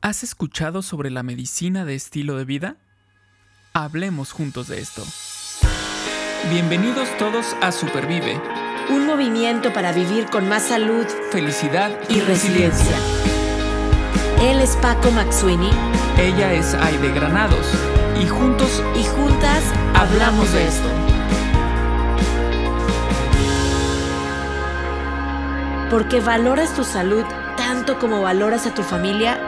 ¿Has escuchado sobre la medicina de estilo de vida? Hablemos juntos de esto. Bienvenidos todos a Supervive. Un movimiento para vivir con más salud, felicidad y, resiliencia. Él es Paco Maxuini. Ella es Aide Granados. Y juntos y juntas hablamos de esto. Porque valoras tu salud tanto como valoras a tu familia,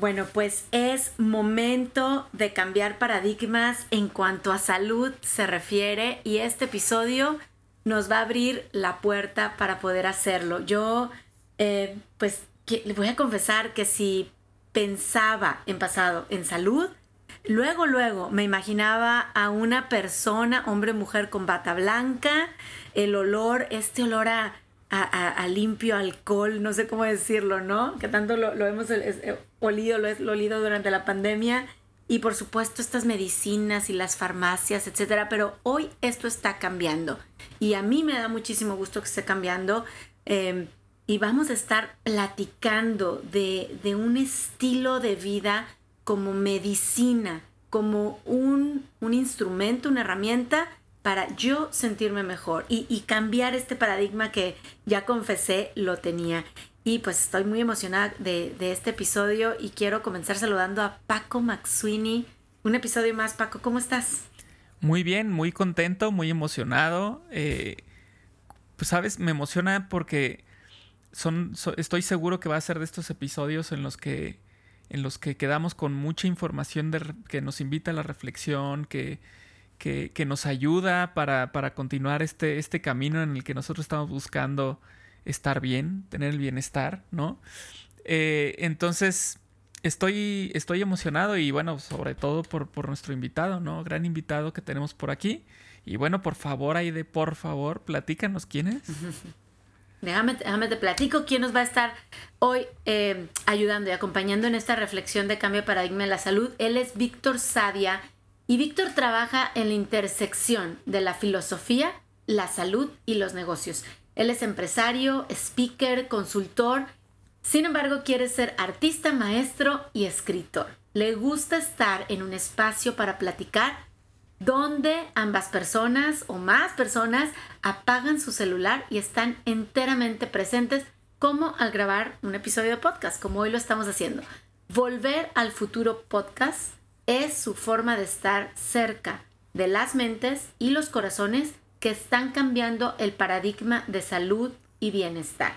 Bueno, pues es momento de cambiar paradigmas en cuanto a salud se refiere y este episodio nos va a abrir la puerta para poder hacerlo. Yo, eh, pues, le voy a confesar que si pensaba en pasado en salud, luego, luego me imaginaba a una persona, hombre, mujer con bata blanca, el olor, este olor a a, limpio alcohol, no sé cómo decirlo, ¿no? Que tanto lo, hemos eh, olido, lo he olido durante la pandemia. Y por supuesto estas medicinas y las farmacias, etcétera. Pero hoy esto está cambiando. Y a mí me da muchísimo gusto que esté cambiando. Em, y vamos a estar platicando de, de un estilo de vida como medicina, como un, un instrumento, una herramienta para yo sentirme mejor y, cambiar este paradigma que ya confesé lo tenía. Y pues estoy muy emocionada de, este episodio y quiero comenzar saludando a Paco Maxwini. Un episodio más, Paco, ¿cómo estás? Muy bien, muy contento, muy emocionado. Eh, pues sabes, me emociona porque son, estoy seguro que va a ser de estos episodios en los que, en los que quedamos con mucha información de, que nos invita a la reflexión, que, que, nos ayuda para, continuar este, este camino en el que nosotros estamos buscando estar bien, tener el bienestar, ¿no? Eh, entonces, estoy, estoy emocionado y bueno, sobre todo por, nuestro invitado, ¿no? Gran invitado que tenemos por aquí. Y bueno, por favor, Aide, por favor, platícanos quién es. Déjame, déjame te platico quién nos va a estar hoy eh, ayudando y acompañando en esta reflexión de cambio de paradigma en la salud. Él es Víctor Sadia y Víctor trabaja en la intersección de la filosofía, la salud y los negocios. Él es empresario, speaker, consultor. Sin embargo, quiere ser artista, maestro y escritor. Le gusta estar en un espacio para platicar donde ambas personas o más personas apagan su celular y están enteramente presentes como al grabar un episodio de podcast, como hoy lo estamos haciendo. Volver al futuro podcast es su forma de estar cerca de las mentes y los corazones que están cambiando el paradigma de salud y bienestar.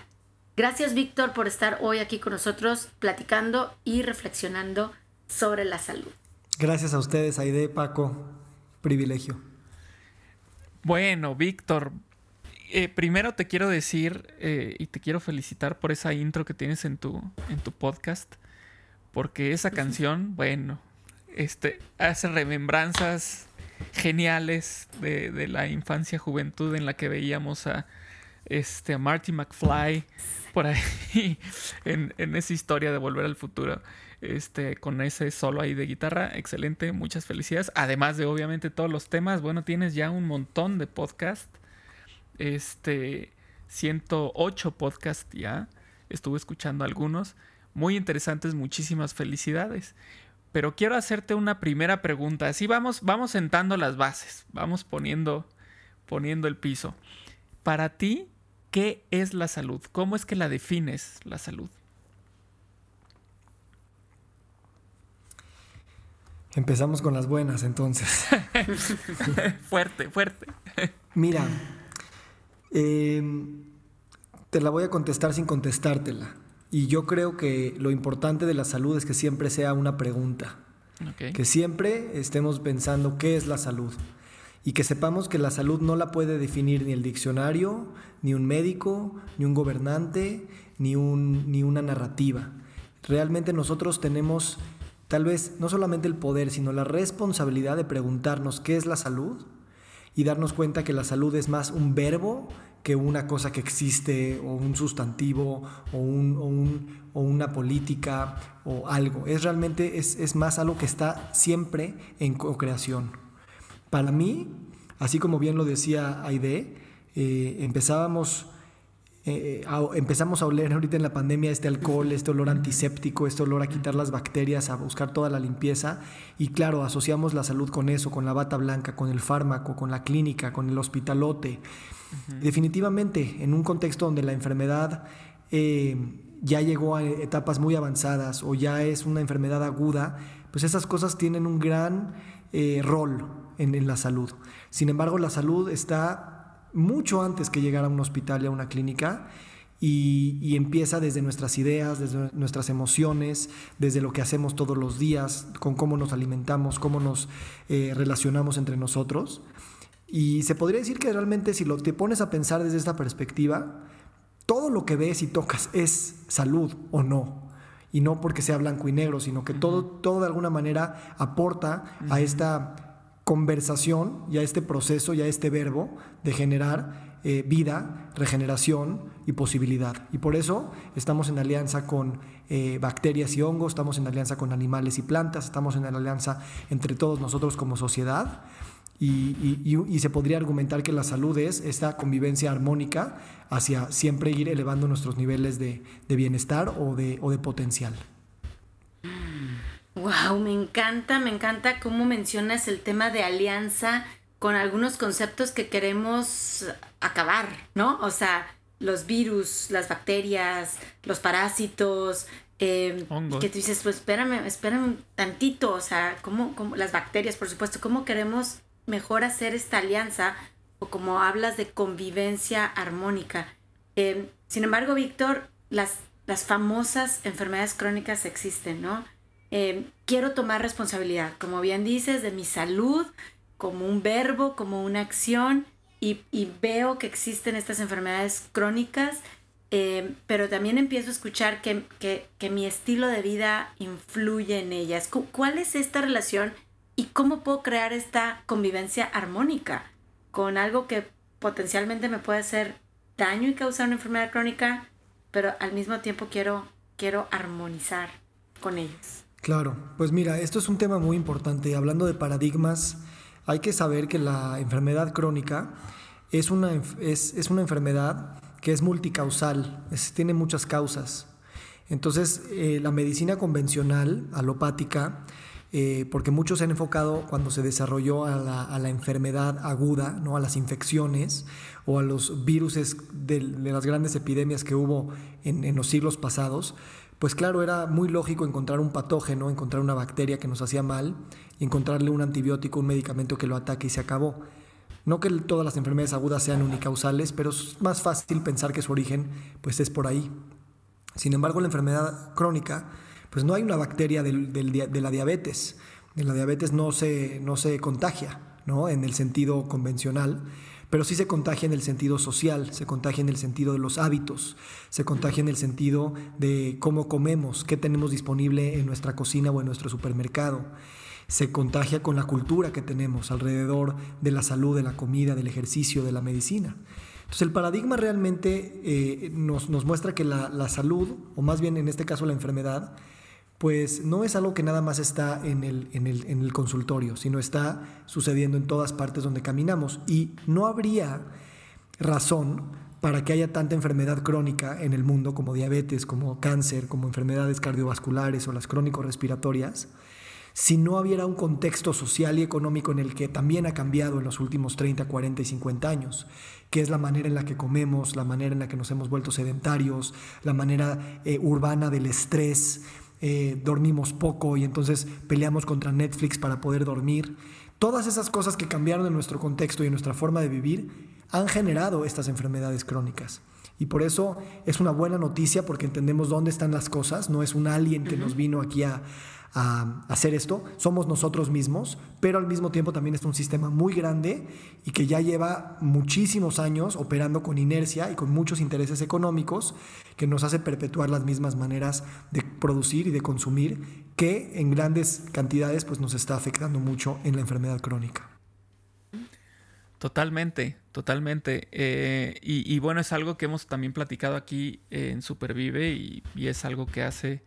Gracias Víctor por estar hoy aquí con nosotros platicando y reflexionando sobre la salud. Gracias a ustedes, Aide, Paco. Privilegio. Bueno, Víctor, eh, primero te quiero decir eh, y te quiero felicitar por esa intro que tienes en tu, en tu podcast, porque esa canción, bueno, este, hace remembranzas geniales de, la infancia, juventud en la que veíamos a, este, Marty McFly por ahí en, esa historia de Volver al Futuro. Este, con ese solo ahí de guitarra, excelente, muchas felicidades. Además de obviamente todos los temas, bueno, tienes ya un montón de podcast. Este, 108 podcast ya. Estuve escuchando algunos. Muy interesantes, muchísimas felicidades pero quiero hacerte una primera pregunta. Así vamos, vamos sentando las bases, vamos poniendo, poniendo el piso. Para ti, ¿qué es la salud? ¿Cómo es que la defines la salud? Empezamos con las buenas entonces. fuerte, fuerte. Mira, em, te la voy a contestar sin contestártela. Y yo creo que lo importante de la salud es que siempre sea una pregunta. Que siempre estemos pensando qué es la salud. Y que sepamos que la salud no la puede definir ni el diccionario, ni un médico, ni un gobernante, ni, un, ni una narrativa. Realmente nosotros tenemos tal vez no solamente el poder, sino la responsabilidad de preguntarnos qué es la salud y darnos cuenta que la salud es más un verbo que una cosa que existe o un sustantivo o, una política o algo. Es realmente, es, más algo que está siempre en co-creación. Para mí, así como bien lo decía Aide, eh, empezábamos eh, empezamos a oler ahorita en la pandemia este alcohol, este olor antiséptico, este olor a quitar las bacterias, a buscar toda la limpieza. Y claro, asociamos la salud con eso, con la bata blanca, con el fármaco, con la clínica, con el hospitalote. Definitivamente, en un contexto donde la enfermedad eh, ya llegó a etapas muy avanzadas o ya es una enfermedad aguda, pues esas cosas tienen un gran eh, rol en, en la salud. Sin embargo, la salud está mucho antes que llegar a un hospital y a una clínica. Y, empieza desde nuestras ideas, desde nuestras emociones, desde lo que hacemos todos los días, con cómo nos alimentamos, cómo nos eh, relacionamos entre nosotros. Y se podría decir que realmente si lo te pones a pensar desde esta perspectiva, todo lo que ves y tocas es salud o no. Y no porque sea blanco y negro, sino que todo, todo de alguna manera aporta a esta conversación y a este proceso y a este verbo de generar eh, vida, regeneración y posibilidad. Y por eso estamos en alianza con eh, bacterias y hongos, estamos en alianza con animales y plantas, estamos en alianza entre todos nosotros como sociedad. Y, se podría argumentar que la salud es esta convivencia armónica hacia siempre ir elevando nuestros niveles de, bienestar o de, o de potencial. Wow, me encanta, me encanta cómo mencionas el tema de alianza con algunos conceptos que queremos acabar, ¿no? O sea, los virus, las bacterias, los parásitos, eh, que tú dices, pues espérame, espérame un tantito, o sea, ¿cómo, cómo, las bacterias, por supuesto, cómo queremos mejor hacer esta alianza o como hablas de convivencia armónica. Eh, sin embargo, Víctor, las, las famosas enfermedades crónicas existen, ¿no? Em, quiero tomar responsabilidad, como bien dices, de mi salud, como un verbo, como una acción, y, veo que existen estas enfermedades crónicas, em, pero también empiezo a escuchar que, que, mi estilo de vida influye en ellas. ¿Cuál es esta relación y cómo puedo crear esta convivencia armónica con algo que potencialmente me puede hacer daño y causar una enfermedad crónica, pero al mismo tiempo quiero, quiero armonizar con ellos? Claro, pues mira, esto es un tema muy importante. Hablando de paradigmas, hay que saber que la enfermedad crónica es una, es, una enfermedad que es multicausal, tiene muchas causas. Entonces, eh, la medicina convencional, alopática, eh, porque muchos se han enfocado cuando se desarrolló a la, enfermedad aguda, ¿no? a las infecciones o a los virus de, las grandes epidemias que hubo en, en los siglos pasados, pues claro, era muy lógico encontrar un patógeno, encontrar una bacteria que nos hacía mal y encontrarle un antibiótico, un medicamento que lo ataque y se acabó. No que todas las enfermedades agudas sean unicausales, pero es más fácil pensar que su origen pues es por ahí. Sin embargo, la enfermedad crónica, pues no hay una bacteria de la diabetes. La diabetes no se, no se contagia, ¿no? En el sentido convencional pero sí se contagia en el sentido social, se contagia en el sentido de los hábitos, se contagia en el sentido de cómo comemos, qué tenemos disponible en nuestra cocina o en nuestro supermercado. Se contagia con la cultura que tenemos alrededor de la salud, de la comida, del ejercicio, de la medicina. Entonces el paradigma realmente eh, nos, muestra que la, la salud, o más bien en este caso la enfermedad, pues no es algo que nada más está en el, consultorio, sino está sucediendo en todas partes donde caminamos. Y no habría razón para que haya tanta enfermedad crónica en el mundo como diabetes, como cáncer, como enfermedades cardiovasculares o las crónico-respiratorias, si no hubiera un contexto social y económico en el que también ha cambiado en los últimos 30, 40 y 50 años, que es la manera en la que comemos, la manera en la que nos hemos vuelto sedentarios, la manera eh, urbana del estrés, eh, dormimos poco y entonces peleamos contra Netflix para poder dormir. Todas esas cosas que cambiaron en nuestro contexto y en nuestra forma de vivir han generado estas enfermedades crónicas. Y por eso es una buena noticia porque entendemos dónde están las cosas, no es un alien que nos vino aquí a, a hacer esto, somos nosotros mismos, pero al mismo tiempo también es un sistema muy grande y que ya lleva muchísimos años operando con inercia y con muchos intereses económicos que nos hace perpetuar las mismas maneras de producir y de consumir que en grandes cantidades pues nos está afectando mucho en la enfermedad crónica. Totalmente, totalmente. Eh, y, bueno, es algo que hemos también platicado aquí en Supervive y, es algo que hace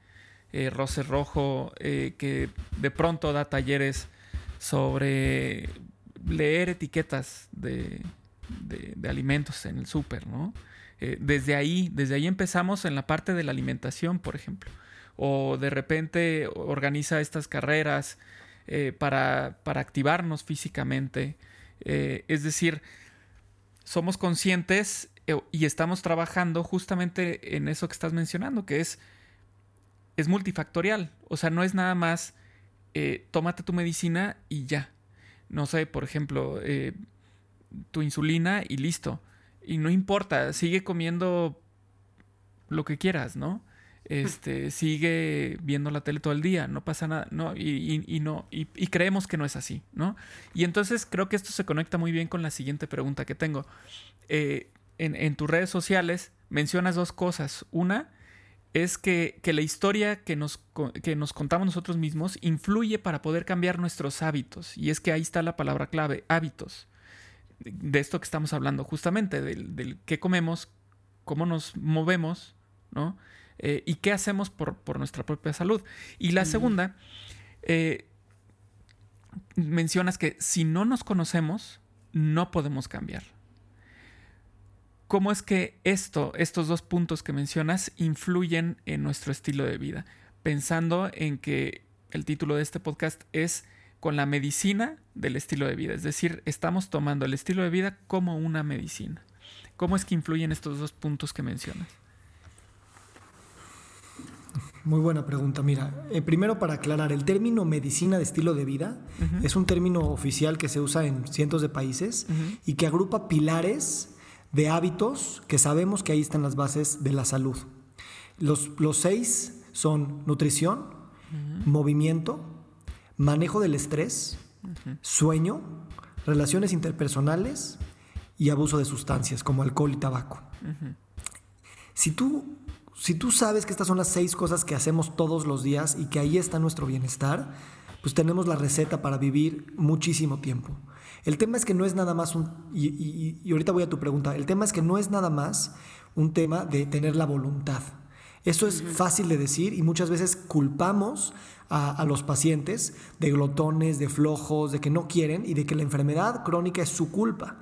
eh, Rojo, eh, que de pronto da talleres sobre leer etiquetas de, alimentos en el súper, ¿no? desde ahí, desde ahí empezamos en la parte de la alimentación, por ejemplo. O de repente organiza estas carreras para, para activarnos físicamente. Eh, es decir, somos conscientes eh, y estamos trabajando justamente en eso que estás mencionando, que es, es multifactorial. O sea, no es nada más eh, tómate tu medicina y ya. No sé, por ejemplo, tu insulina y listo. Y no importa, sigue comiendo lo que quieras, ¿no? Este, sigue viendo la tele todo el día, no pasa nada, ¿no? Y, no, y, creemos que no es así, ¿no? Y entonces creo que esto se conecta muy bien con la siguiente pregunta que tengo. Eh, en, tus redes sociales mencionas dos cosas. Una es que, la historia que nos, que nos contamos nosotros mismos influye para poder cambiar nuestros hábitos. Y es que ahí está la palabra clave, hábitos. De esto que estamos hablando, justamente, del, del qué comemos, cómo nos movemos, ¿no? Eh, y qué hacemos por, nuestra propia salud. Y la segunda, eh, mencionas que si no nos conocemos, no podemos cambiar. ¿Cómo es que esto, estos dos puntos que mencionas, influyen en nuestro estilo de vida? Pensando en que el título de este podcast es con la medicina del estilo de vida. Es decir, estamos tomando el estilo de vida como una medicina. ¿Cómo es que influyen estos dos puntos que mencionas? Muy buena pregunta. Mira, eh, primero para aclarar, el término medicina de estilo de vida es un término oficial que se usa en cientos de países y que agrupa pilares de hábitos que sabemos que ahí están las bases de la salud. Los, los seis son nutrición, movimiento, manejo del estrés, sueño, relaciones interpersonales y abuso de sustancias como alcohol y tabaco. Si tú si tú sabes que estas son las seis cosas que hacemos todos los días y que ahí está nuestro bienestar, pues tenemos la receta para vivir muchísimo tiempo. El tema es que no es nada más un, y, ahorita voy a tu pregunta, el tema es que no es nada más un tema de tener la voluntad. Eso es fácil de decir y muchas veces culpamos a, a, los pacientes de glotones, de flojos, de que no quieren y de que la enfermedad crónica es su culpa.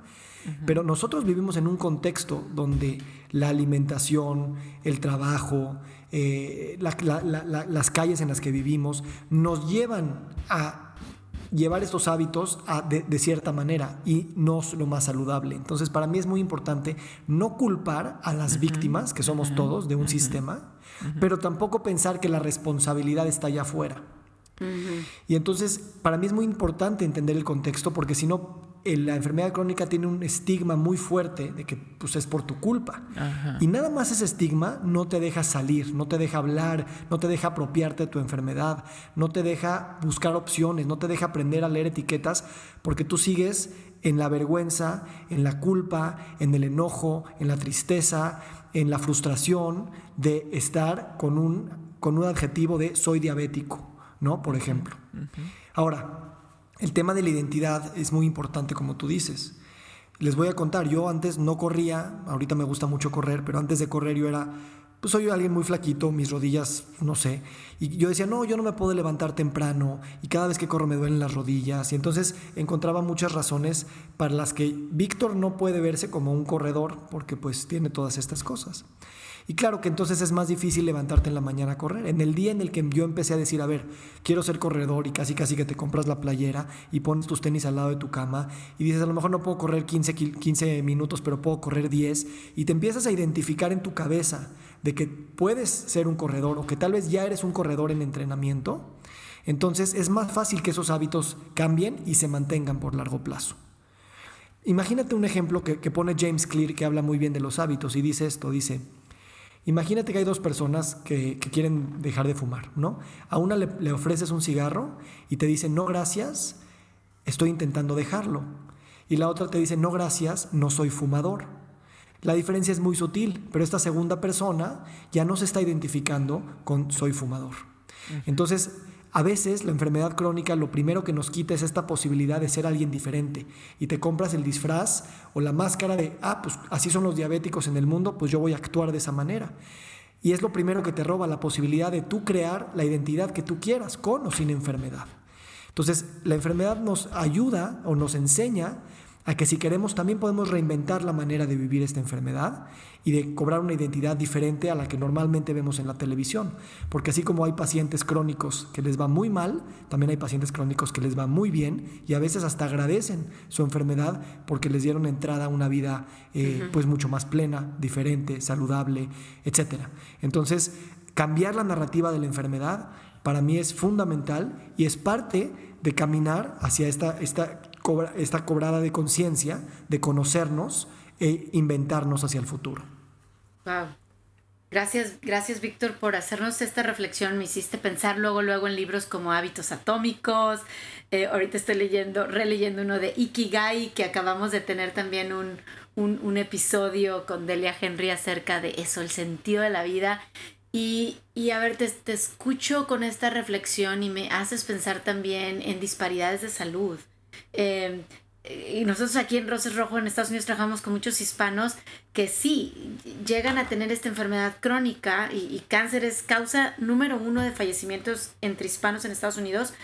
Pero nosotros vivimos en un contexto donde la alimentación, el trabajo, eh, las calles en las que vivimos nos llevan a llevar estos hábitos de, cierta manera y no es lo más saludable. Entonces, para mí es muy importante no culpar a las víctimas, que somos todos, de un sistema, pero tampoco pensar que la responsabilidad está allá afuera. Y entonces, para mí es muy importante entender el contexto, porque si no, la enfermedad crónica tiene un estigma muy fuerte de que pues, es por tu culpa. Y nada más ese estigma no te deja salir, no te deja hablar, no te deja apropiarte de tu enfermedad, no te deja buscar opciones, no te deja aprender a leer etiquetas, porque tú sigues en la vergüenza, en la culpa, en el enojo, en la tristeza, en la frustración de estar con un, con un adjetivo de soy diabético, ¿no? Por ejemplo. Ahora, el tema de la identidad es muy importante, como tú dices. Les voy a contar, yo antes no corría, ahorita me gusta mucho correr, pero antes de correr yo era, pues soy alguien muy flaquito, mis rodillas, no sé. Y yo decía, no, yo no me puedo levantar temprano y cada vez que corro me duelen las rodillas. Y entonces encontraba muchas razones para las que Víctor no puede verse como un corredor porque pues tiene todas estas cosas. Y claro que entonces es más difícil levantarte en la mañana a correr. En el día en el que yo empecé a decir, a ver, quiero ser corredor y casi casi que te compras la playera y pones tus tenis al lado de tu cama y dices, a lo mejor no puedo correr 15, 15 minutos, pero puedo correr 10 y te empiezas a identificar en tu cabeza de que puedes ser un corredor o que tal vez ya eres un corredor en entrenamiento, entonces es más fácil que esos hábitos cambien y se mantengan por largo plazo. Imagínate un ejemplo que, que pone James Clear que habla muy bien de los hábitos y dice esto, dice, Imagínate que hay dos personas que, quieren dejar de fumar, ¿no? A una le, ofreces un cigarro y te dice, no gracias, estoy intentando dejarlo. Y la otra te dice, no gracias, no soy fumador. La diferencia es muy sutil, pero esta segunda persona ya no se está identificando con soy fumador. Entonces, a veces la enfermedad crónica lo primero que nos quita es esta posibilidad de ser alguien diferente y te compras el disfraz o la máscara de, ah, pues así son los diabéticos en el mundo, pues yo voy a actuar de esa manera. Y es lo primero que te roba la posibilidad de tú crear la identidad que tú quieras, con o sin enfermedad. Entonces, la enfermedad nos ayuda o nos enseña a que si queremos también podemos reinventar la manera de vivir esta enfermedad y de cobrar una identidad diferente a la que normalmente vemos en la televisión. Porque así como hay pacientes crónicos que les va muy mal, también hay pacientes crónicos que les va muy bien y a veces hasta agradecen su enfermedad porque les dieron entrada a una vida eh, pues mucho más plena, diferente, saludable, etc. Entonces, cambiar la narrativa de la enfermedad para mí es fundamental y es parte de caminar hacia esta, esta esta cobrada de conciencia, de conocernos e inventarnos hacia el futuro. Wow. Gracias, gracias Víctor por hacernos esta reflexión. Me hiciste pensar luego, luego en libros como Hábitos Atómicos. Eh, ahorita estoy leyendo, releyendo uno de Ikigai, que acabamos de tener también un, un, episodio con Delia Henry acerca de eso, el sentido de la vida. Y, y a ver, te, te, escucho con esta reflexión y me haces pensar también en disparidades de salud. Em, y nosotros aquí en Roses Rojo en Estados Unidos trabajamos con muchos hispanos que sí llegan a tener esta enfermedad crónica y, cáncer es causa número uno de fallecimientos entre hispanos en Estados Unidos.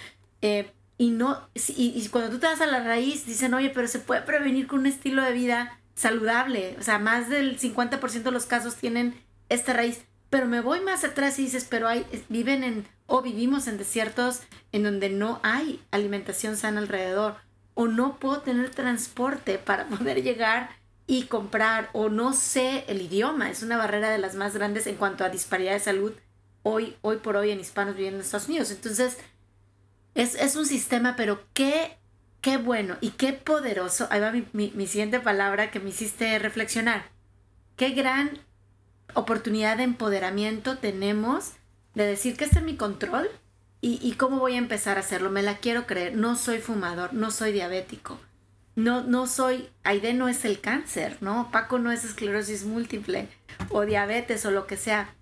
Eh, y no y, cuando tú te vas a la raíz dicen, oye, pero se puede prevenir con un estilo de vida saludable. O sea, más del 50% de los casos tienen esta raíz. Pero me voy más atrás y dices, pero hay, viven en, o vivimos en desiertos en donde no hay alimentación sana alrededor o no puedo tener transporte para poder llegar y comprar o no sé el idioma. Es una barrera de las más grandes en cuanto a disparidad de salud hoy, hoy por hoy en hispanos viviendo en Estados Unidos. Entonces, es, un sistema, pero qué, qué bueno y qué poderoso. Ahí va mi, mi siguiente palabra que me hiciste reflexionar. Qué gran oportunidad de empoderamiento tenemos de decir que está en mi control ¿Y, cómo voy a empezar a hacerlo? Me la quiero creer. No soy fumador, no soy diabético. No, no soy, Aide no es el cáncer, ¿no? Paco no es esclerosis múltiple o diabetes o lo que sea.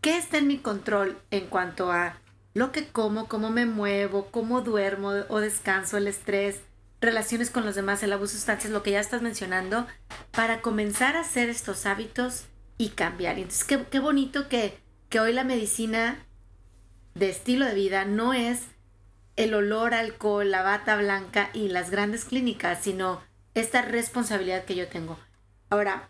¿Qué está en mi control en cuanto a lo que como, cómo me muevo, cómo duermo o descanso, el estrés, relaciones con los demás, el abuso de sustancias, lo que ya estás mencionando, para comenzar a hacer estos hábitos y cambiar. entonces, qué, qué bonito que, que hoy la medicina de estilo de vida no es el olor alcohol, la bata blanca y las grandes clínicas, sino esta responsabilidad que yo tengo. Ahora,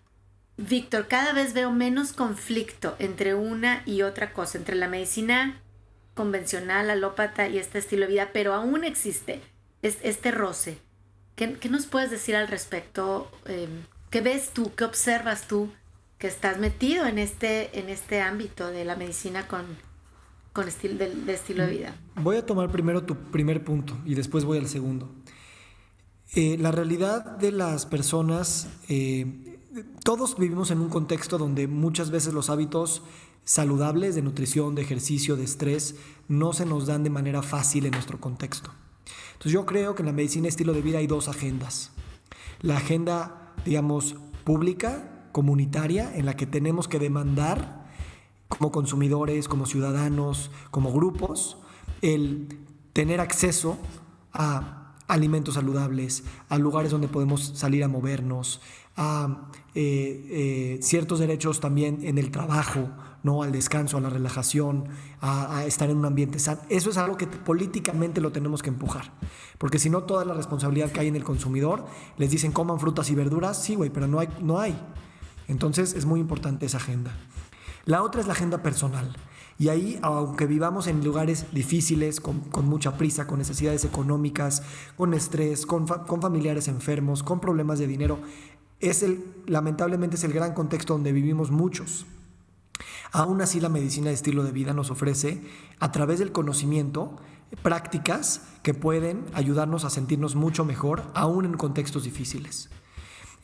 Víctor, cada vez veo menos conflicto entre una y otra cosa, entre la medicina convencional, alópata y este estilo de vida, pero aún existe este roce. ¿Qué, nos puedes decir al respecto? Em, ¿Qué ves tú? ¿Qué observas tú que estás metido en este, en este ámbito de la medicina con, con estilo de, estilo de vida. Voy a tomar primero tu primer punto y después voy al segundo. Eh, la realidad de las personas, eh, todos vivimos en un contexto donde muchas veces los hábitos saludables de nutrición, de ejercicio, de estrés, no se nos dan de manera fácil en nuestro contexto. Entonces yo creo que en la medicina estilo de vida hay dos agendas. La agenda, digamos, pública, comunitaria, en la que tenemos que demandar como consumidores, como ciudadanos, como grupos, el tener acceso a alimentos saludables, a lugares donde podemos salir a movernos, a eh, eh, ciertos derechos también en el trabajo, ¿no? al descanso, a la relajación, a, estar en un ambiente sano. Eso es algo que políticamente lo tenemos que empujar. Porque si no, toda la responsabilidad que hay en el consumidor, les dicen coman frutas y verduras, sí, güey, pero no hay, no hay. Entonces es muy importante esa agenda. La otra es la agenda personal. Y ahí, aunque vivamos en lugares difíciles, con, mucha prisa, con necesidades económicas, con estrés, con, familiares enfermos, con problemas de dinero, es el, lamentablemente es el gran contexto donde vivimos muchos. Aún así, la medicina de estilo de vida nos ofrece, a través del conocimiento, prácticas que pueden ayudarnos a sentirnos mucho mejor, aún en contextos difíciles.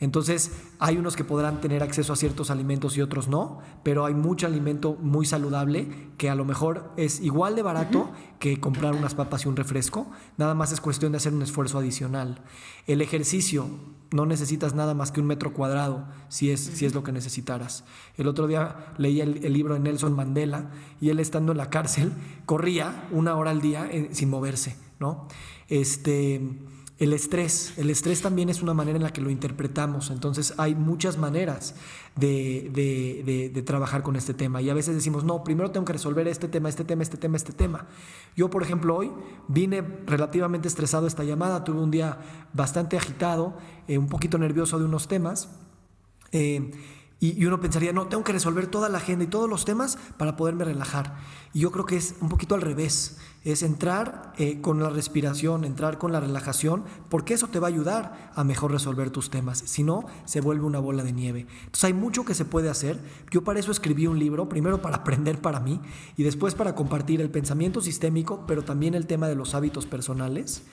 Entonces, hay unos que podrán tener acceso a ciertos alimentos y otros no, pero hay mucho alimento muy saludable que a lo mejor es igual de barato que comprar unas papas y un refresco. Nada más es cuestión de hacer un esfuerzo adicional. El ejercicio, no necesitas nada más que un metro cuadrado si es, si es lo que necesitaras. El otro día leí el, libro de Nelson Mandela y él estando en la cárcel corría una hora al día eh, sin moverse, ¿no? Este el estrés. El estrés también es una manera en la que lo interpretamos. Entonces hay muchas maneras de, trabajar con este tema. Y a veces decimos, no, primero tengo que resolver este tema, este tema, este tema, este tema. Yo, por ejemplo, hoy vine relativamente estresado a esta llamada. Tuve un día bastante agitado, eh, un poquito nervioso de unos temas. Eh, y, uno pensaría, no, tengo que resolver toda la agenda y todos los temas para poderme relajar. Y yo creo que es un poquito al revés. Es entrar eh, con la respiración, entrar con la relajación, porque eso te va a ayudar a mejor resolver tus temas. Si no, se vuelve una bola de nieve. Entonces hay mucho que se puede hacer. Yo para eso escribí un libro, primero para aprender para mí y después para compartir el pensamiento sistémico, pero también el tema de los hábitos personales,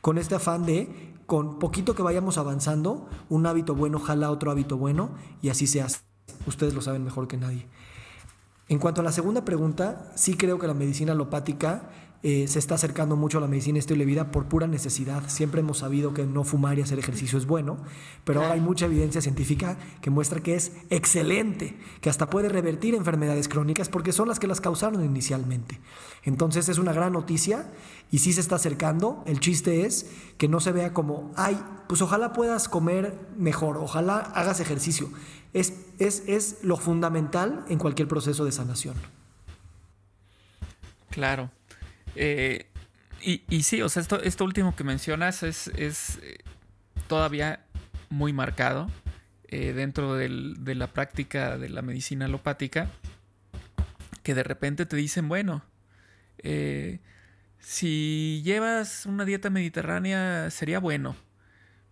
con este afán de con poquito que vayamos avanzando, un hábito bueno jala otro hábito bueno y así se hace. Ustedes lo saben mejor que nadie. En cuanto a la segunda pregunta, sí creo que la medicina alopática eh, se está acercando mucho a la medicina estilo de vida por pura necesidad. Siempre hemos sabido que no fumar y hacer ejercicio es bueno, pero ahora hay mucha evidencia científica que muestra que es excelente, que hasta puede revertir enfermedades crónicas porque son las que las causaron inicialmente. Entonces es una gran noticia y sí se está acercando. El chiste es que no se vea como, ay, pues ojalá puedas comer mejor, ojalá hagas ejercicio. Es, es, es lo fundamental en cualquier proceso de sanación. Claro. Eh, y, sí, o sea, esto, esto último que mencionas es, eh, todavía muy marcado eh, dentro de la práctica de la medicina alopática, que de repente te dicen, bueno, si llevas una dieta mediterránea sería bueno,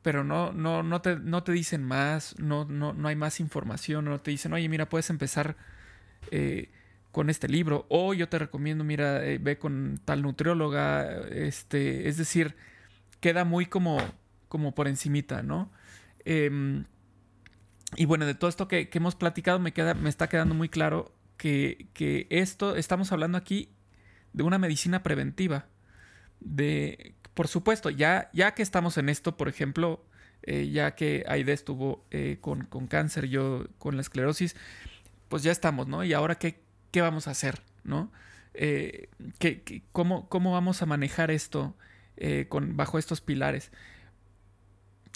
pero no, no, no, te, no te dicen más, no, no, no hay más información, no te dicen, oye, mira, puedes empezar con este libro. O yo te recomiendo, mira, eh, ve con tal nutrióloga. Este, es decir, queda muy como, como por encimita, ¿no? Em, y bueno, de todo esto que, hemos platicado, me, queda, me está quedando muy claro que, esto, estamos hablando aquí de una medicina preventiva. De, por supuesto, ya, ya que estamos en esto, por ejemplo, eh, ya que Aide estuvo eh, con, con, cáncer, yo con la esclerosis, pues ya estamos, ¿no? Y ahora, ¿qué, qué vamos a hacer, ¿no? Eh, cómo, vamos a manejar esto con, bajo estos pilares?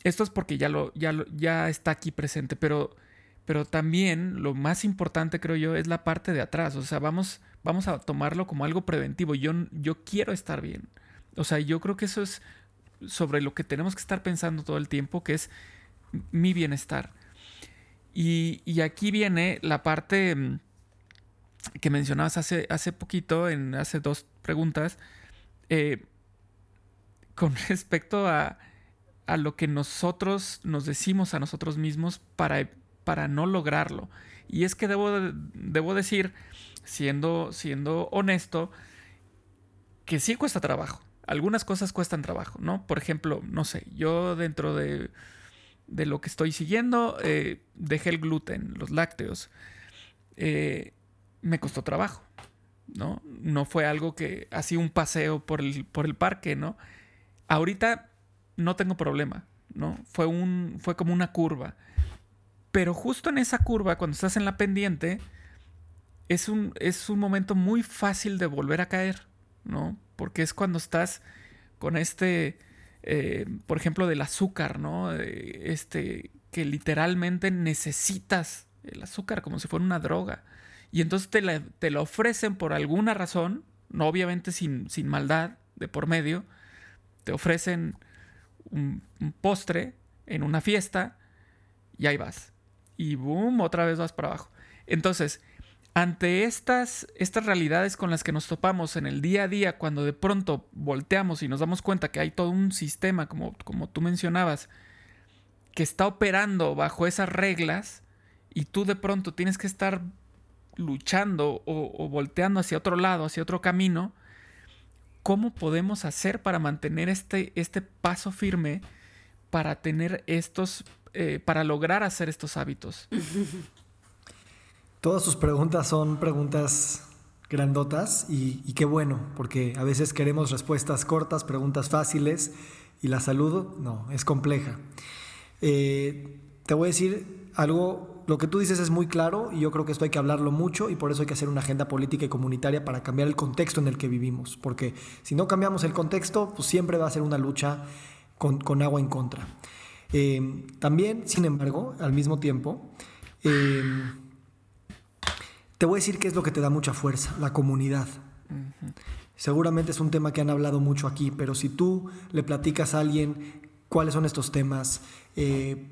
Esto es porque ya, lo, ya, ya está aquí presente, pero, pero también lo más importante, creo yo, es la parte de atrás. O sea, vamos, vamos a tomarlo como algo preventivo. Yo, yo quiero estar bien. O sea, yo creo que eso es sobre lo que tenemos que estar pensando todo el tiempo, que es mi bienestar. Y, y aquí viene la parte mm, que mencionabas hace, hace poquito, en hace dos preguntas, eh, con respecto a, a, lo que nosotros nos decimos a nosotros mismos para, para no lograrlo. Y es que debo, debo decir, siendo, siendo honesto, que sí cuesta trabajo. Algunas cosas cuestan trabajo, ¿no? Por ejemplo, no sé, yo dentro de, de lo que estoy siguiendo, eh, dejé el gluten, los lácteos. Eh, me costó trabajo, ¿no? No fue algo que así un paseo por el, por el parque, ¿no? Ahorita no tengo problema, ¿no? Fue, un, fue como una curva. Pero justo en esa curva, cuando estás en la pendiente, es un, es un momento muy fácil de volver a caer, ¿no? Porque es cuando estás con este, eh, por ejemplo, del azúcar, ¿no? Este, que literalmente necesitas el azúcar como si fuera una droga. Y entonces te la, te ofrecen por alguna razón, no obviamente sin, sin maldad de por medio, te ofrecen un, postre en una fiesta y ahí vas. Y boom, otra vez vas para abajo. Entonces, ante estas, estas realidades con las que nos topamos en el día a día, cuando de pronto volteamos y nos damos cuenta que hay todo un sistema, como, como tú mencionabas, que está operando bajo esas reglas, y tú de pronto tienes que estar luchando o, volteando hacia otro lado, hacia otro camino, ¿cómo podemos hacer para mantener este, este paso firme, para tener estos, eh, para lograr hacer estos hábitos? Todas sus preguntas son preguntas grandotas y, qué bueno, porque a veces queremos respuestas cortas, preguntas fáciles y la salud no, es compleja. Eh, te voy a decir algo, lo que tú dices es muy claro y yo creo que esto hay que hablarlo mucho y por eso hay que hacer una agenda política y comunitaria para cambiar el contexto en el que vivimos, porque si no cambiamos el contexto, pues siempre va a ser una lucha con, agua en contra. Eh, también, sin embargo, al mismo tiempo, eh, te voy a decir qué es lo que te da mucha fuerza, la comunidad. Seguramente es un tema que han hablado mucho aquí, pero si tú le platicas a alguien cuáles son estos temas, eh,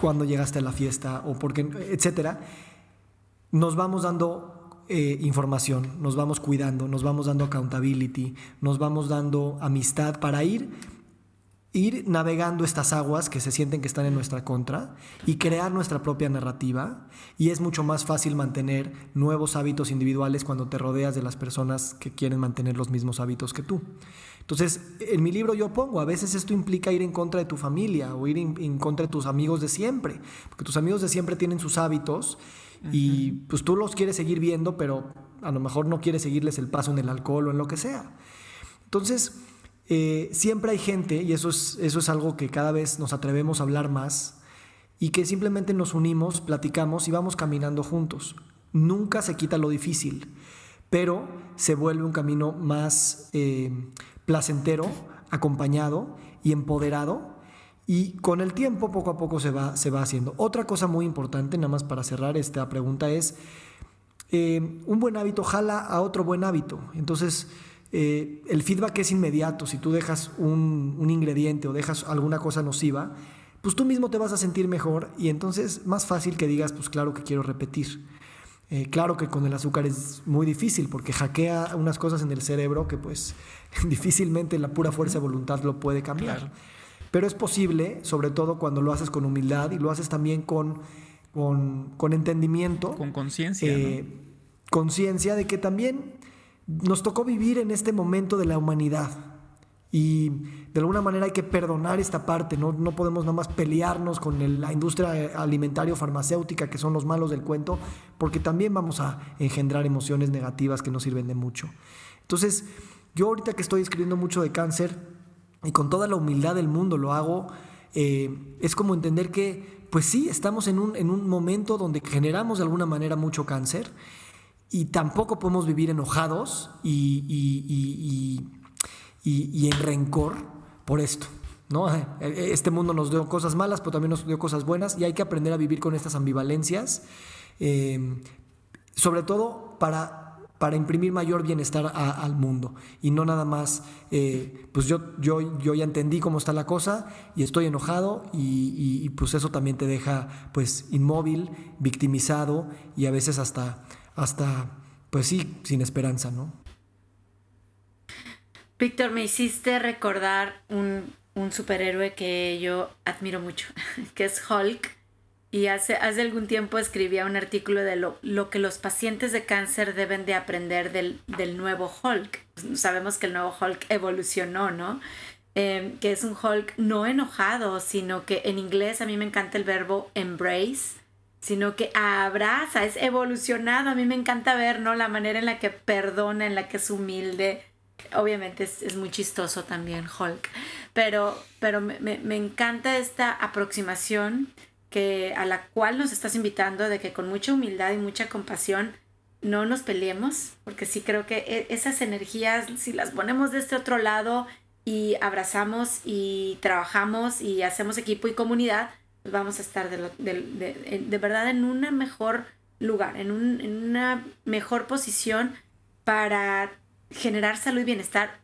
cuándo llegaste a la fiesta o por qué, etcétera, nos vamos dando eh, información, nos vamos cuidando, nos vamos dando accountability, nos vamos dando amistad para ir ir navegando estas aguas que se sienten que están en nuestra contra y crear nuestra propia narrativa y es mucho más fácil mantener nuevos hábitos individuales cuando te rodeas de las personas que quieren mantener los mismos hábitos que tú. Entonces, en mi libro yo pongo, a veces esto implica ir en contra de tu familia o ir en, contra de tus amigos de siempre, porque tus amigos de siempre tienen sus hábitos y pues tú los quieres seguir viendo, pero a lo mejor no quieres seguirles el paso en el alcohol o en lo que sea. Entonces, eh, siempre hay gente, y eso es, eso es algo que cada vez nos atrevemos a hablar más, y que simplemente nos unimos, platicamos y vamos caminando juntos. Nunca se quita lo difícil, pero se vuelve un camino más eh, placentero, acompañado y empoderado. Y con el tiempo, poco a poco se va, se va haciendo. Otra cosa muy importante, nada más para cerrar esta pregunta, es eh, un buen hábito jala a otro buen hábito. Entonces, eh, el feedback es inmediato. Si tú dejas un, un, ingrediente o dejas alguna cosa nociva, pues tú mismo te vas a sentir mejor y entonces más fácil que digas, pues claro que quiero repetir. Eh, claro que con el azúcar es muy difícil porque hackea unas cosas en el cerebro que pues difícilmente la pura fuerza de voluntad lo puede cambiar. Pero es posible, sobre todo cuando lo haces con humildad y lo haces también con, con, entendimiento. Con conciencia. Eh, conciencia de que también nos tocó vivir en este momento de la humanidad. Y de alguna manera hay que perdonar esta parte, no, no podemos nada más pelearnos con la industria alimentaria farmacéutica, que son los malos del cuento, porque también vamos a engendrar emociones negativas que no sirven de mucho. Entonces, yo ahorita que estoy escribiendo mucho de cáncer, y con toda la humildad del mundo lo hago, eh, es como entender que, pues sí, estamos en un, en un momento donde generamos de alguna manera mucho cáncer, y tampoco podemos vivir enojados y, y, y, en rencor por esto. ¿no? Eh, este mundo nos dio cosas malas, pero también nos dio cosas buenas y hay que aprender a vivir con estas ambivalencias, eh, sobre todo para, para imprimir mayor bienestar al mundo y no nada más, eh, pues yo, yo, yo ya entendí cómo está la cosa y estoy enojado y, y pues eso también te deja pues inmóvil, victimizado y a veces hasta hasta, pues sí, sin esperanza, ¿no? Víctor, me hiciste recordar un, superhéroe que yo admiro mucho, que es Hulk. Y hace, hace algún tiempo escribía un artículo de lo, lo que los pacientes de cáncer deben de aprender del, nuevo Hulk. Sabemos que el nuevo Hulk evolucionó, ¿no? Em, que es un Hulk no enojado, sino que en inglés a mí me encanta el verbo embrace, sino que abraza, es evolucionado. A mí me encanta ver, ¿no? La manera en la que perdona, en la que es humilde. Obviamente es, muy chistoso también Hulk, pero, pero me, me, encanta esta aproximación que, a la cual nos estás invitando de que con mucha humildad y mucha compasión no nos peleemos, porque sí creo que e, esas energías, si las ponemos de este otro lado y abrazamos y trabajamos y hacemos equipo y comunidad, vamos a estar de, de, verdad en un mejor lugar, en, un, en una mejor posición para generar salud y bienestar,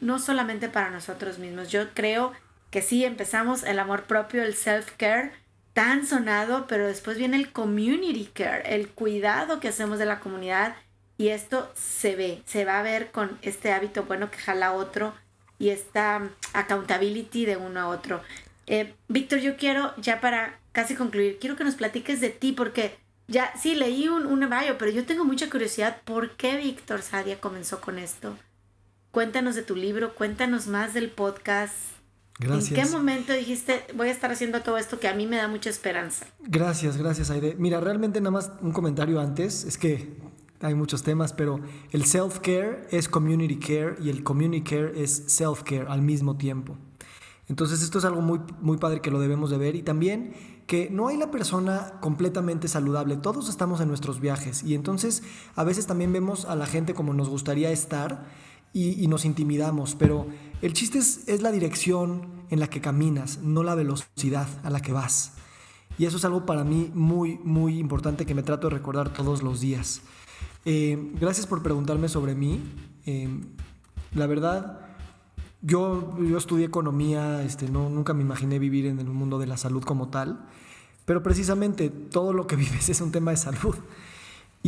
no solamente para nosotros mismos. Yo creo que sí, empezamos el amor propio, el self-care, tan sonado, pero después viene el community care, el cuidado que hacemos de la comunidad y esto se ve, se va a ver con este hábito bueno que jala otro y esta accountability de uno a otro. Eh, Víctor, yo quiero, ya para casi concluir, quiero que nos platiques de ti, porque ya sí leí un, un pero yo tengo mucha curiosidad, ¿por qué Víctor Sadia comenzó con esto? Cuéntanos de tu libro, cuéntanos más del podcast. Gracias. ¿En qué momento dijiste, voy a estar haciendo todo esto que a mí me da mucha esperanza? Gracias, gracias, Aide. Mira, realmente nada más un comentario antes, es que hay muchos temas, pero el self-care es community care y el community care es self-care al mismo tiempo. Entonces esto es algo muy, muy padre que lo debemos de ver y también que no hay la persona completamente saludable, todos estamos en nuestros viajes y entonces a veces también vemos a la gente como nos gustaría estar y, nos intimidamos, pero el chiste es, la dirección en la que caminas, no la velocidad a la que vas. Y eso es algo para mí muy, muy importante que me trato de recordar todos los días. Eh, gracias por preguntarme sobre mí. Eh, la verdad, yo, yo estudié economía, este, no, nunca me imaginé vivir en el mundo de la salud como tal, pero precisamente todo lo que vives es un tema de salud.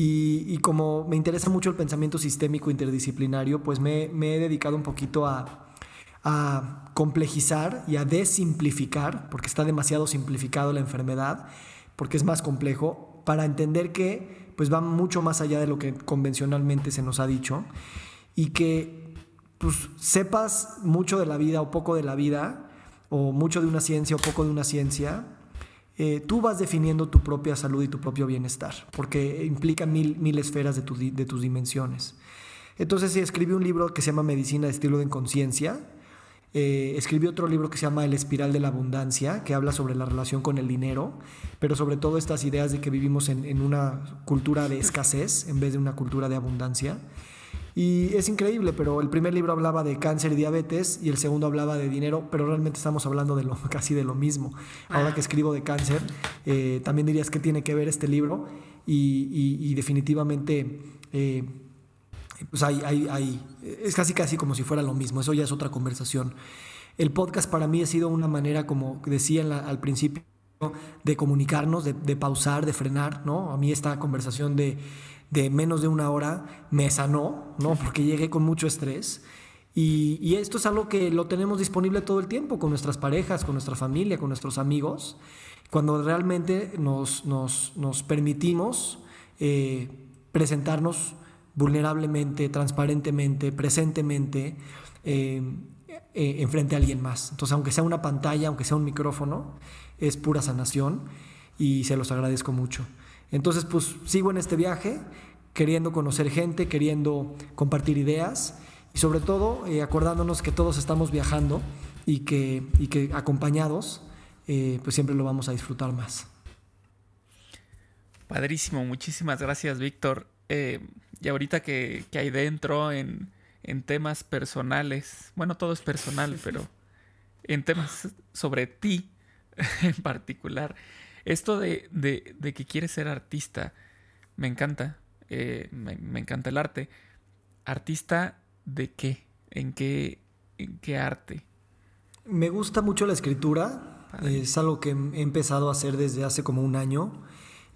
Y, como me interesa mucho el pensamiento sistémico interdisciplinario, pues me, he dedicado un poquito a, complejizar y a desimplificar, porque está demasiado simplificado la enfermedad, porque es más complejo, para entender que pues va mucho más allá de lo que convencionalmente se nos ha dicho y que pues, sepas mucho de la vida o poco de la vida, o mucho de una ciencia o poco de una ciencia, eh, tú vas definiendo tu propia salud y tu propio bienestar, porque implica mil, mil esferas de, de tus dimensiones. Entonces, sí, escribí un libro que se llama Medicina de Estilo de Inconsciencia. Eh, otro libro que se llama El Espiral de la Abundancia, que habla sobre la relación con el dinero, pero sobre todo estas ideas de que vivimos en una cultura de escasez en vez de una cultura de abundancia. Y es increíble, pero el primer libro hablaba de cáncer y diabetes y el segundo hablaba de dinero, pero realmente estamos hablando de lo, casi de lo mismo. Ahora que escribo de cáncer, eh, también dirías que tiene que ver este libro y, definitivamente... Eh, pues hay, hay, es casi casi como si fuera lo mismo, eso ya es otra conversación. El podcast para mí ha sido una manera, como decía al principio, de comunicarnos, de, de, pausar, de frenar, ¿no? A mí esta conversación de, de menos de una hora me sanó, ¿no? Porque llegué con mucho estrés. Y, esto es algo que lo tenemos disponible todo el tiempo con nuestras parejas, con nuestra familia, con nuestros amigos, cuando realmente nos, nos, permitimos eh, presentarnos vulnerablemente, transparentemente, presentemente, eh, eh, enfrente a alguien más. Entonces, aunque sea una pantalla, aunque sea un micrófono, es pura sanación y se los agradezco mucho. Entonces, pues sigo en este viaje, queriendo conocer gente, queriendo compartir ideas y sobre todo eh, acordándonos que todos estamos viajando y que, que acompañados, eh, pues siempre lo vamos a disfrutar más. Padrísimo, muchísimas gracias, Víctor. Eh, y ahorita que, que hay dentro en, en temas personales, bueno, todo es personal, pero en temas sobre ti en particular. Esto de, que quieres ser artista, me encanta. Eh, me, encanta el arte. ¿Artista de qué? ¿En qué, en qué arte? Me gusta mucho la escritura. Es algo que he empezado a hacer desde hace como un año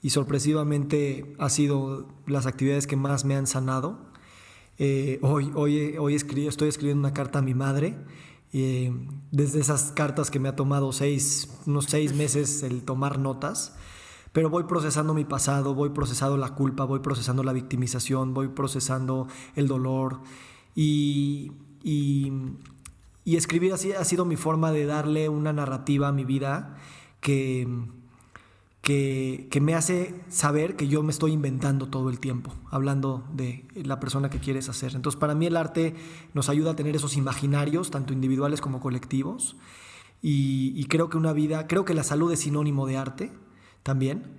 y sorpresivamente ha sido las actividades que más me han sanado. Eh, hoy hoy, hoy estoy escribiendo una carta a mi madre eh, desde esas cartas que me ha tomado seis, unos seis meses el tomar notas, pero voy procesando mi pasado, voy procesando la culpa, voy procesando la victimización, voy procesando el dolor y, y, y escribir así ha sido mi forma de darle una narrativa a mi vida que que, me hace saber que yo me estoy inventando todo el tiempo, hablando de la persona que quieres hacer. Entonces, para mí el arte nos ayuda a tener esos imaginarios, tanto individuales como colectivos. Y, creo que una vida, creo que la salud es sinónimo de arte también.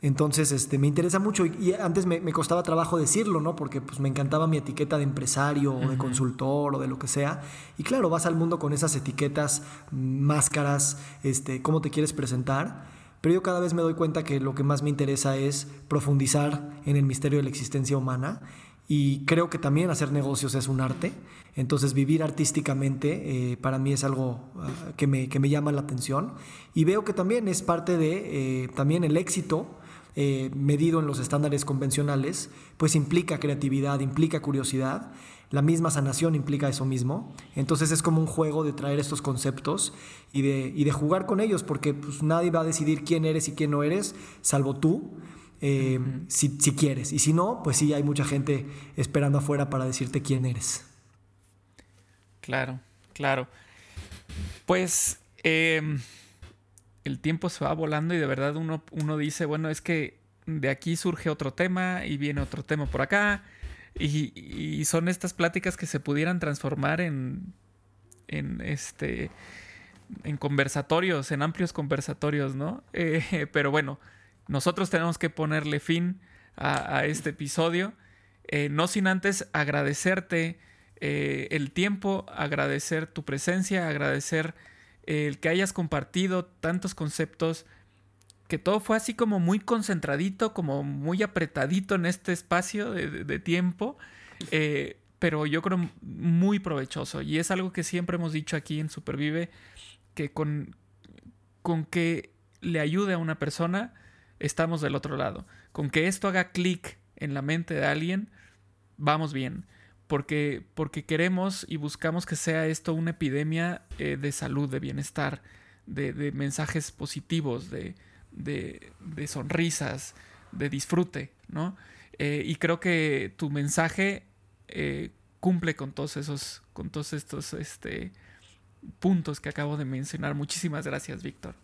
Entonces, este, me interesa mucho y, antes me, costaba trabajo decirlo, ¿no? Porque pues me encantaba mi etiqueta de empresario o de consultor o de lo que sea. Y claro, vas al mundo con esas etiquetas, máscaras, este, cómo te quieres presentar pero yo cada vez me doy cuenta que lo que más me interesa es profundizar en el misterio de la existencia humana y creo que también hacer negocios es un arte. Entonces vivir artísticamente eh, para mí es algo ah, que, me, que, me, llama la atención y veo que también es parte de eh, también el éxito eh, medido en los estándares convencionales, pues implica creatividad, implica curiosidad la misma sanación implica eso mismo. Entonces es como un juego de traer estos conceptos y de, de jugar con ellos, porque pues, nadie va a decidir quién eres y quién no eres, salvo tú, eh, si, quieres. Y si no, pues sí, hay mucha gente esperando afuera para decirte quién eres. Claro, claro. Pues em, el tiempo se va volando y de verdad uno, uno dice, bueno, es que de aquí surge otro tema y viene otro tema por acá. Y, son estas pláticas que se pudieran transformar en, en este en conversatorios, en amplios conversatorios, ¿no? Eh, pero bueno, nosotros tenemos que ponerle fin a, este episodio, eh, no sin antes agradecerte eh, el tiempo, agradecer tu presencia, agradecer el que hayas compartido tantos conceptos, que todo fue así como muy concentradito, como muy apretadito en este espacio de, tiempo, eh, pero yo creo muy provechoso. Y es algo que siempre hemos dicho aquí en Supervive, que con, con que le ayude a una persona, estamos del otro lado. Con que esto haga clic en la mente de alguien, vamos bien porque, porque queremos y buscamos que sea esto una epidemia eh, de salud, de bienestar, de, mensajes positivos, de, sonrisas, de disfrute, ¿no? Eh, y creo que tu mensaje eh, cumple con todos esos, con todos estos este, puntos que acabo de mencionar. Muchísimas gracias, Víctor.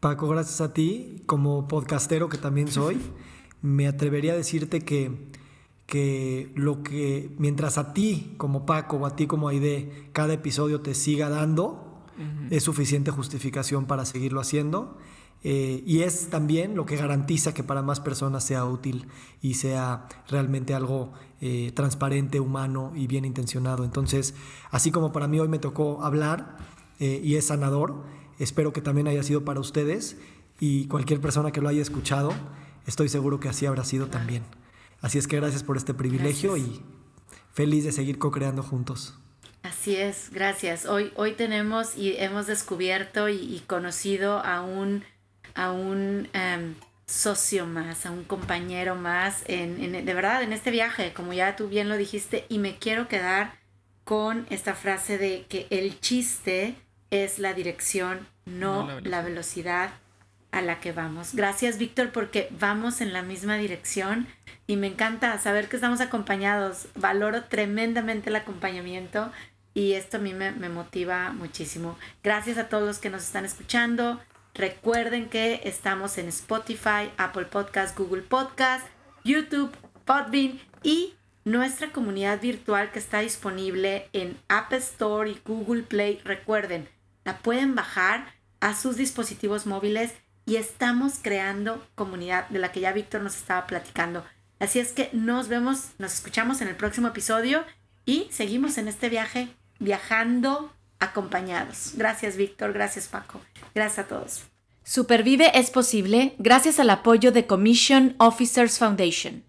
Paco, gracias a ti, como podcastero que también soy, me atrevería a decirte que que lo que mientras a ti como Paco o a ti como Aide cada episodio te siga dando, es suficiente justificación para seguirlo haciendo. Eh, y es también lo que garantiza que para más personas sea útil y sea realmente algo eh, transparente, humano y bien intencionado. Entonces, así como para mí hoy me tocó hablar eh, y es sanador, espero que también haya sido para ustedes y cualquier persona que lo haya escuchado, estoy seguro que así habrá sido también. Así es que gracias por este privilegio y feliz de seguir co-creando juntos. Así es, gracias. Hoy, hoy tenemos y hemos descubierto y, conocido a un, a un em, socio más, a un compañero más, en, de verdad, en este viaje, como ya tú bien lo dijiste, y me quiero quedar con esta frase de que el chiste es la dirección, no, la velocidad a la que vamos. Gracias, Víctor, porque vamos en la misma dirección y me encanta saber que estamos acompañados. Valoro tremendamente el acompañamiento y esto a mí me, motiva muchísimo. Gracias a todos los que nos están escuchando. Recuerden que estamos en Spotify, Apple Podcast, Google Podcast, YouTube, Podbean y nuestra comunidad virtual que está disponible en App Store y Google Play. Recuerden, la pueden bajar a sus dispositivos móviles y estamos creando comunidad de la que ya Víctor nos estaba platicando. Así es que nos vemos, nos escuchamos en el próximo episodio y seguimos en este viaje viajando acompañados. Gracias Víctor, gracias Paco, gracias a todos. Supervive es posible gracias al apoyo de Commission Officers Foundation.